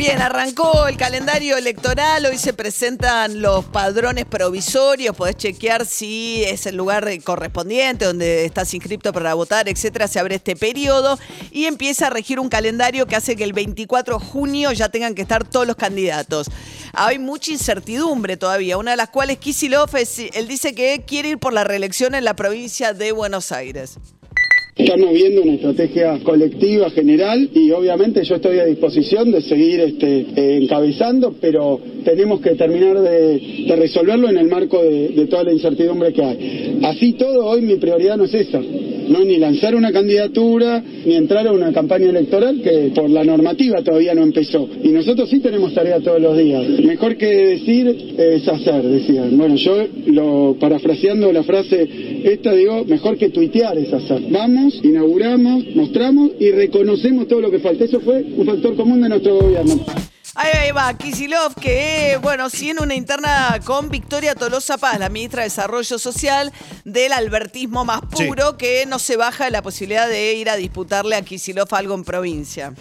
Bien, arrancó el calendario electoral, hoy se presentan los padrones provisorios, podés chequear si es el lugar correspondiente donde estás inscrito para votar, etcétera, se abre este periodo y empieza a regir un calendario que hace que el 24 de junio ya tengan que estar todos los candidatos. Hay mucha incertidumbre todavía, una de las cuales Kisilov, él dice que quiere ir por la reelección en la provincia de Buenos Aires. Estamos viendo una estrategia colectiva general y obviamente yo estoy a disposición de seguir este, eh, encabezando, pero tenemos que terminar de, resolverlo en el marco de, de, toda la incertidumbre que hay. Así todo, hoy mi prioridad no es esa, no ni lanzar una candidatura, ni entrar a una campaña electoral que por la normativa todavía no empezó. Y nosotros sí tenemos tarea todos los días. Mejor que decir es hacer, decían. Bueno, yo lo parafraseando la frase esta digo, mejor que tuitear es hacer. Vamos inauguramos, mostramos y reconocemos todo lo que falta. Eso fue un factor común de nuestro gobierno. Ahí va, Kisilov, que, bueno, sí en una interna con Victoria Tolosa Paz, la ministra de Desarrollo Social, del albertismo más puro, que no se baja de la posibilidad de ir a disputarle a Kisilov algo en provincia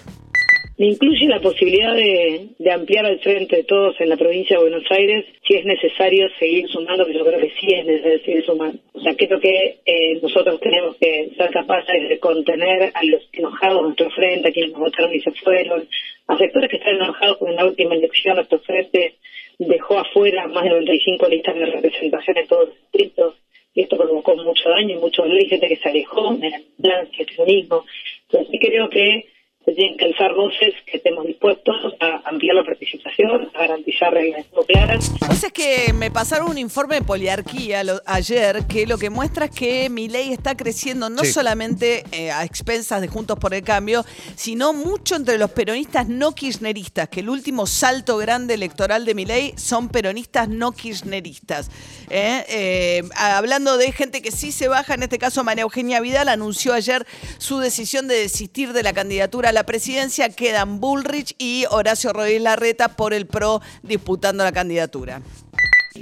incluye la posibilidad de, ampliar el frente de todos en la provincia de Buenos Aires si es necesario seguir sumando, que yo creo que sí es necesario seguir sumando. O sea, creo que eh, nosotros tenemos que ser capaces de contener a los enojados de nuestro frente, a quienes nos votaron y se fueron, a sectores que están enojados con la última elección, nuestro frente dejó afuera más de 95 listas de representación en todos los distritos y esto provocó mucho daño y mucho dolor y gente que se alejó de la ambulancia, el feminismo. Entonces sí creo que se tienen que alzar voces que estemos dispuestos a ampliar la participación, a garantizar reglas claras. Pues es que me pasaron un informe de poliarquía ayer que lo que muestra es que mi ley está creciendo no solamente eh, a expensas de Juntos por el Cambio, sino mucho entre los peronistas no kirchneristas, que el último salto grande electoral de mi ley son peronistas no kirchneristas. ¿eh? Eh, hablando de gente que sí se baja, en este caso María Eugenia Vidal anunció ayer su decisión de desistir de la candidatura a la presidencia, quedan Bullrich y Horacio Rodríguez Larreta por el PRO disputando la candidatura.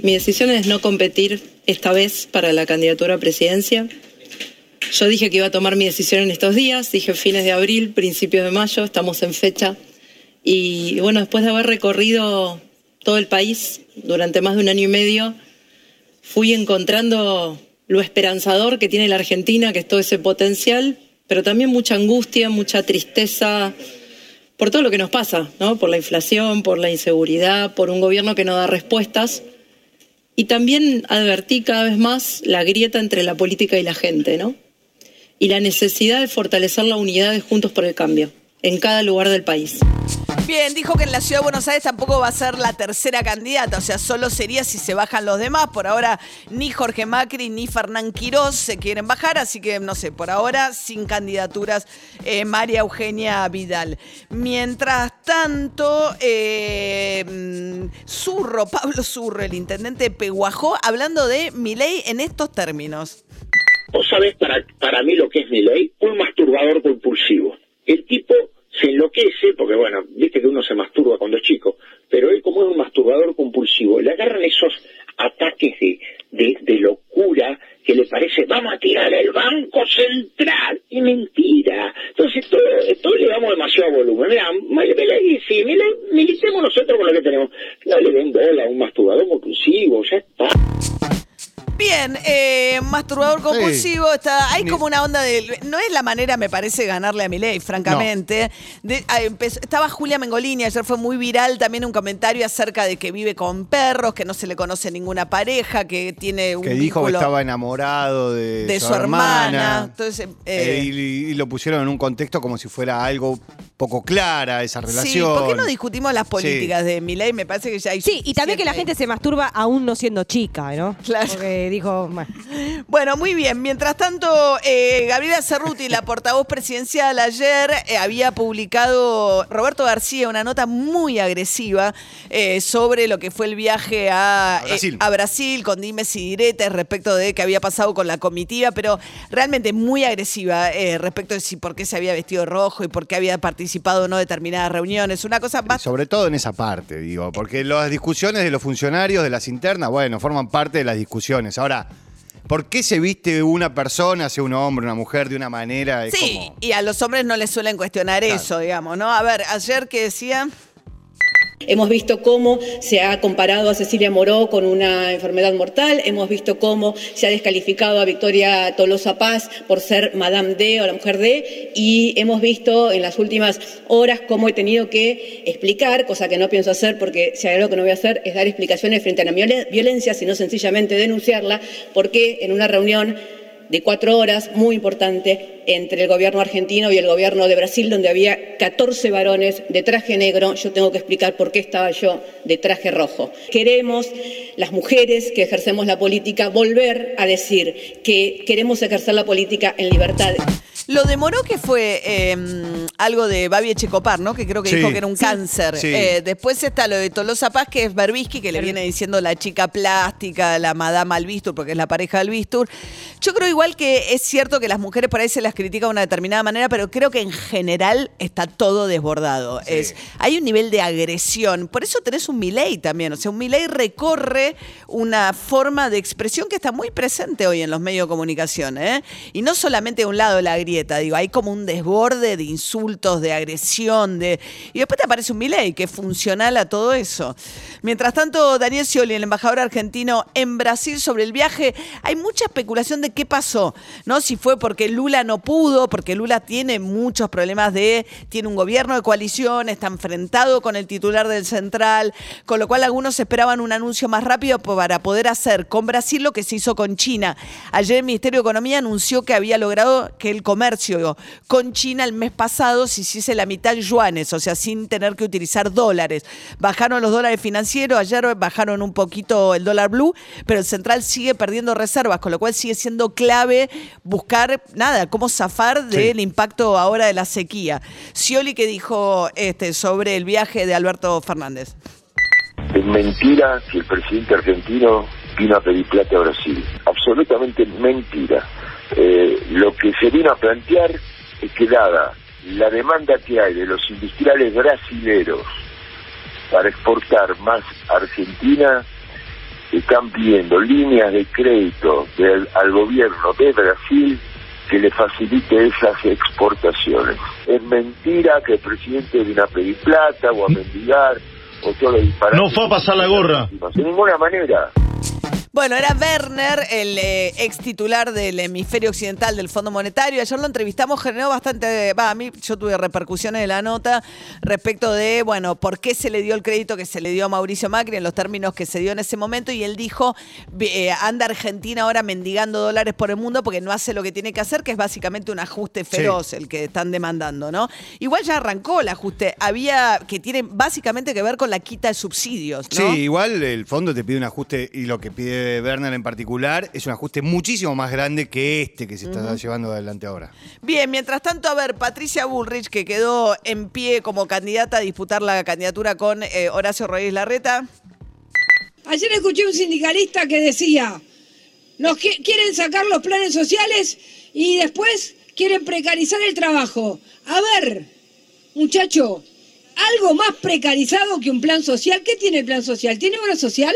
Mi decisión es no competir esta vez para la candidatura a presidencia. Yo dije que iba a tomar mi decisión en estos días, dije fines de abril, principios de mayo, estamos en fecha. Y bueno, después de haber recorrido todo el país durante más de un año y medio, fui encontrando lo esperanzador que tiene la Argentina, que es todo ese potencial, pero también mucha angustia, mucha tristeza por todo lo que nos pasa, ¿no? Por la inflación, por la inseguridad, por un gobierno que no da respuestas. Y también advertí cada vez más la grieta entre la política y la gente, ¿no? Y la necesidad de fortalecer la unidad de Juntos por el Cambio en cada lugar del país. Bien, dijo que en la ciudad de Buenos Aires tampoco va a ser la tercera candidata, o sea, solo sería si se bajan los demás. Por ahora ni Jorge Macri ni Fernán Quirós se quieren bajar, así que no sé, por ahora sin candidaturas eh, María Eugenia Vidal. Mientras tanto, eh, mm, Zurro, Pablo Zurro, el intendente de Peguajó, hablando de Milei en estos términos. Vos sabés para, para mí lo que es Milei, un masturbador compulsivo. El tipo se enloquece, porque bueno, viste que uno se masturba cuando es chico, pero él como es un masturbador compulsivo, le agarran esos ataques de, de, locura que le parece, vamos a tirar el Banco Central, y mentira. Entonces, todo, le damos demasiado volumen. Mira, sí, militemos nosotros con lo que tenemos. No le den bola a un masturbador compulsivo, ya está. Bien, eh, masturbador compulsivo, está, hay como una onda de... No es la manera, me parece, ganarle a Milei, francamente. Ah, estaba Julia Mengolini, ayer fue muy viral también un comentario acerca de que vive con perros, que no se le conoce ninguna pareja, que tiene un Que dijo que estaba enamorado de, su, hermana. Entonces, eh, y, lo pusieron en un contexto como si fuera algo poco clara esa Sí, relación. ¿por qué no discutimos las políticas de Milei? Me parece que ya hay Sí, y también que la gente se masturba aún no siendo chica, ¿no? Claro. Porque dijo, bueno, Bueno, muy bien. Mientras tanto, eh, Gabriela Cerruti, la portavoz presidencial, ayer eh, había publicado Roberto García una nota muy agresiva eh, sobre lo que fue el viaje a, A Brasil. eh, a Brasil con dimes y diretes respecto de qué había pasado con la comitiva, pero realmente muy agresiva eh, respecto de si por qué se había vestido rojo y por qué había participado en no determinadas reuniones. Una cosa más Sobre todo en esa parte, digo, porque las discusiones de los funcionarios, de las internas, bueno, forman parte de las discusiones. Ahora, ¿por qué se viste una persona, sea un hombre, una mujer, de una manera? Es Sí, como- y a los hombres no les suelen cuestionar Claro. eso, digamos, ¿no? A ver, ayer que decía... Hemos visto cómo se ha comparado a Cecilia Moró con una enfermedad mortal, hemos visto cómo se ha descalificado a Victoria Tolosa Paz por ser Madame D o la mujer D, y hemos visto en las últimas horas cómo he tenido que explicar, cosa que no pienso hacer porque si hay algo que no voy a hacer es dar explicaciones frente a la violen- violencia, sino sencillamente denunciarla, porque en una reunión de cuatro horas, muy importante, entre el gobierno argentino y el gobierno de Brasil, donde había 14 varones de traje negro. Yo tengo que explicar por qué estaba yo de traje rojo. Queremos, las mujeres que ejercemos la política, volver a decir que queremos ejercer la política en libertad. Lo demoró que fue eh, algo de Babi Echecopar, ¿no? Que creo que Sí. dijo que era un cáncer. Sí. Eh, después está lo de Tolosa Paz, que es Berbisky, que le viene diciendo la chica plástica, la madama Albistur, porque es la pareja de Albistur. Yo creo igual que es cierto que las mujeres por ahí se las critica de una determinada manera, pero creo que en general está todo desbordado. Es, hay un nivel de agresión. Por eso tenés un Milei también. O sea, un Milei recorre una forma de expresión que está muy presente hoy en los medios de comunicación. ¿eh? Y no solamente de un lado de la grieta, digo, hay como un desborde de de agresión, de. Y después te aparece un Milei que es funcional a todo eso. Mientras tanto, Daniel Scioli, el embajador argentino en Brasil sobre el viaje, hay mucha especulación de qué pasó, ¿no? Si fue porque Lula no pudo, porque Lula tiene muchos problemas de, tiene un gobierno de coalición, está enfrentado con el titular del central, con lo cual algunos esperaban un anuncio más rápido para poder hacer con Brasil lo que se hizo con China. Ayer el Ministerio de Economía anunció que había logrado que el comercio con China el mes pasado se hiciese la mitad yuanes, o sea, sin tener que utilizar dólares. Bajaron los dólares financieros, ayer bajaron un poquito el dólar blue, pero el central sigue perdiendo reservas, con lo cual sigue siendo clave buscar, nada, cómo zafar del impacto ahora de la sequía. Scioli que dijo este, sobre el viaje de Alberto Fernández. Es mentira que el presidente argentino vino a pedir plata a Brasil. Absolutamente mentira. Eh, lo que se vino a plantear es que dada la demanda que hay de los industriales brasileros para exportar más a Argentina, están pidiendo líneas de crédito del- al gobierno de Brasil que le facilite esas exportaciones. Es mentira que el presidente vino a pedir plata o a mendigar o todo lo disparate. No fue a pasar la gorra. De ninguna manera. Bueno, era Werner, el eh, ex titular del hemisferio occidental del Fondo Monetario. Ayer lo entrevistamos, generó bastante. Va, a mí yo tuve repercusiones de la nota respecto de, bueno, por qué se le dio el crédito que se le dio a Mauricio Macri en los términos que se dio en ese momento. Y él dijo: eh, anda Argentina ahora mendigando dólares por el mundo porque no hace lo que tiene que hacer, que es básicamente un ajuste feroz el que están demandando, ¿no? Igual ya arrancó el ajuste. Había que tiene básicamente que ver con la quita de subsidios, ¿no? Sí, igual el fondo te pide un ajuste y lo que pide Werner en particular es un ajuste muchísimo más grande que este que se está llevando adelante ahora. Bien, mientras tanto, a ver, Patricia Bullrich, que quedó en pie como candidata a disputar la candidatura con eh, Horacio Rodríguez Larreta. Ayer escuché un sindicalista que decía, nos qui- quieren sacar los planes sociales y después quieren precarizar el trabajo. A ver, muchacho, algo más precarizado que un plan social. ¿Qué tiene el plan social? ¿Tiene obra social?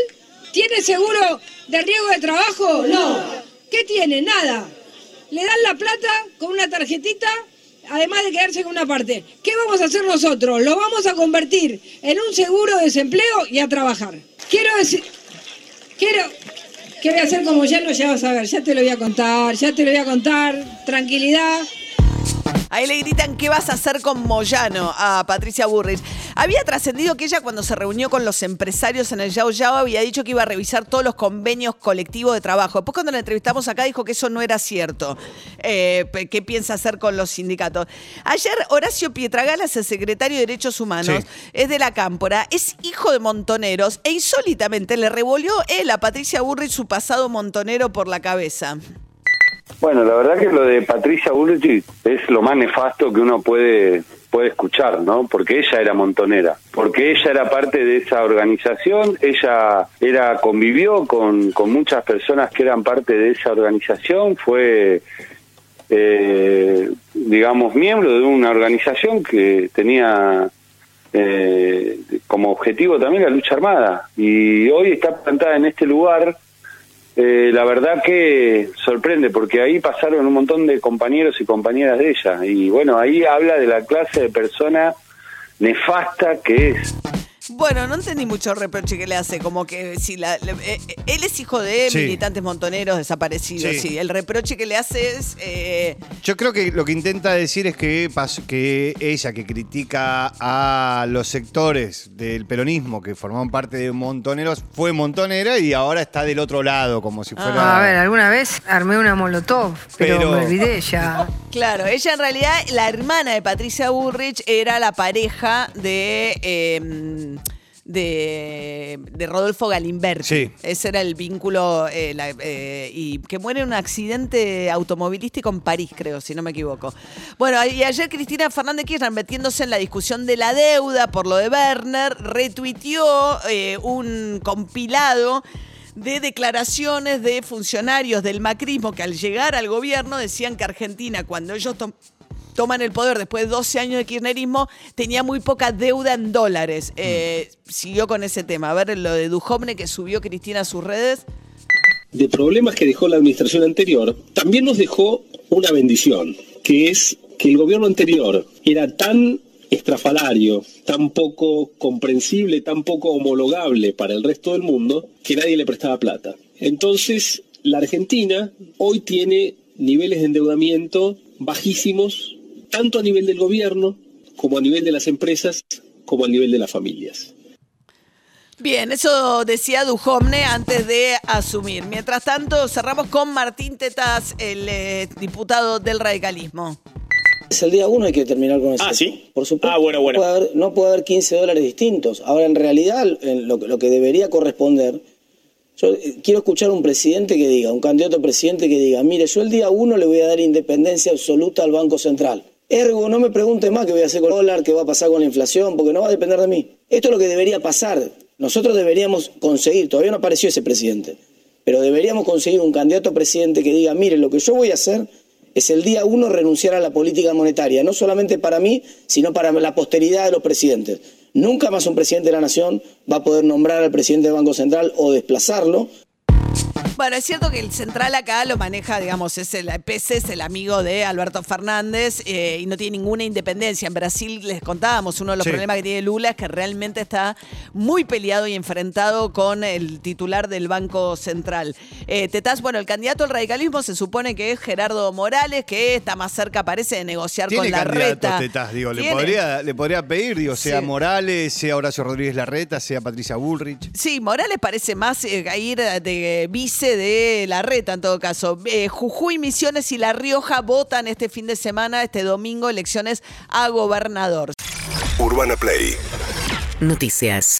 ¿Tiene seguro de riesgo de trabajo? No. ¿Qué tiene? Nada. Le dan la plata con una tarjetita, además de quedarse con una parte. ¿Qué vamos a hacer nosotros? Lo vamos a convertir en un seguro de desempleo y a trabajar. Quiero decir, quiero, ¿qué voy a hacer como ya no? Ya a ver, ya te lo voy a contar, ya te lo voy a contar, tranquilidad. Ahí le gritan, ¿qué vas a hacer con Moyano? A Patricia Burrich. Había trascendido que ella cuando se reunió con los empresarios en el Yao Yao había dicho que iba a revisar todos los convenios colectivos de trabajo. Después cuando la entrevistamos acá dijo que eso no era cierto. Eh, ¿Qué piensa hacer con los sindicatos? Ayer Horacio Pietragalas, el secretario de Derechos Humanos, Sí. es de la Cámpora, es hijo de montoneros e insólitamente le revolvió él a Patricia Burrich su pasado montonero por la cabeza. Bueno, la verdad que lo de Patricia Bullrich es lo más nefasto que uno puede puede escuchar, ¿no? Porque ella era montonera, porque ella era parte de esa organización, ella era convivió con, con muchas personas que eran parte de esa organización, fue eh, digamos miembro de una organización que tenía eh, como objetivo también la lucha armada y hoy está plantada en este lugar eh, la verdad que sorprende porque ahí pasaron un montón de compañeros y compañeras de ella y bueno, ahí habla de la clase de persona nefasta que es. Bueno, no entendí mucho el reproche que le hace, como que si la, le- eh, eh, él es hijo de Sí. militantes montoneros desaparecidos, Sí. sí. El reproche que le hace es eh, Yo creo que lo que intenta decir es que, que ella, que critica a los sectores del peronismo que formaban parte de Montoneros, fue montonera y ahora está del otro lado, como si fuera. Ah, A ver, alguna vez armé una molotov, pero, Pero- me olvidé ya. Claro, ella en realidad, la hermana de Patricia Burrich era la pareja de. eh, de, de Rodolfo Galimberti. Sí. Ese era el vínculo, eh, la- eh, y que muere en un accidente automovilístico en París, creo, si no me equivoco. Bueno, y ayer Cristina Fernández Kirchner, metiéndose en la discusión de la deuda por lo de Werner, retuiteó eh, un compilado de declaraciones de funcionarios del macrismo que al llegar al gobierno decían que Argentina, cuando ellos toman el poder después de 12 años de kirchnerismo, tenía muy poca deuda en dólares. Eh, Siguió con ese tema. A ver, lo de Dujovne que subió Cristina a sus redes. de problemas que dejó la administración anterior, también nos dejó una bendición, que es que el gobierno anterior era tan estrafalario, tan poco comprensible, tan poco homologable para el resto del mundo, que nadie le prestaba plata. Entonces, la Argentina hoy tiene niveles de endeudamiento bajísimos, tanto a nivel del gobierno, como a nivel de las empresas, como a nivel de las familias. Bien, eso decía Dujovne antes de asumir. Mientras tanto, cerramos con Martín Tetas, el eh, diputado del radicalismo. Es el día uno hay que terminar con eso. Ah, ¿sí? Por supuesto. Ah, bueno, bueno. No puede haber, no puede haber 15 dólares distintos. Ahora, en realidad, en lo, que- lo que debería corresponder, yo eh, quiero escuchar un presidente que diga, un candidato a presidente que diga, mire, yo el día uno le voy a dar independencia absoluta al Banco Central. Ergo, no me pregunte más qué voy a hacer con el dólar, qué va a pasar con la inflación, porque no va a depender de mí. Esto es lo que debería pasar. Nosotros deberíamos conseguir, todavía no apareció ese presidente, pero deberíamos conseguir un candidato a presidente que diga, mire, lo que yo voy a hacer es el día uno renunciar a la política monetaria, no solamente para mí, sino para la posteridad de los presidentes. Nunca más un presidente de la nación va a poder nombrar al presidente del Banco Central o desplazarlo. Bueno, es cierto que el central acá lo maneja, digamos, es el PC, es el amigo de Alberto Fernández eh, y no tiene ninguna independencia. En Brasil les contábamos, uno de los Sí. problemas que tiene Lula es que realmente está muy peleado y enfrentado con el titular del Banco Central. Eh, Tetaz, bueno, el candidato al radicalismo se supone que es Gerardo Morales, que está más cerca, parece, de negociar Tiene con la reta. Tetaz, digo, le podría, le podría pedir, digo, sea Sí. Morales, sea Horacio Rodríguez Larreta, sea Patricia Bullrich. Sí, Morales parece más eh, ir de vice de la reta en todo caso. Eh, Jujuy, Misiones y La Rioja votan este fin de semana, este domingo, elecciones a gobernador. Urbana Play Noticias.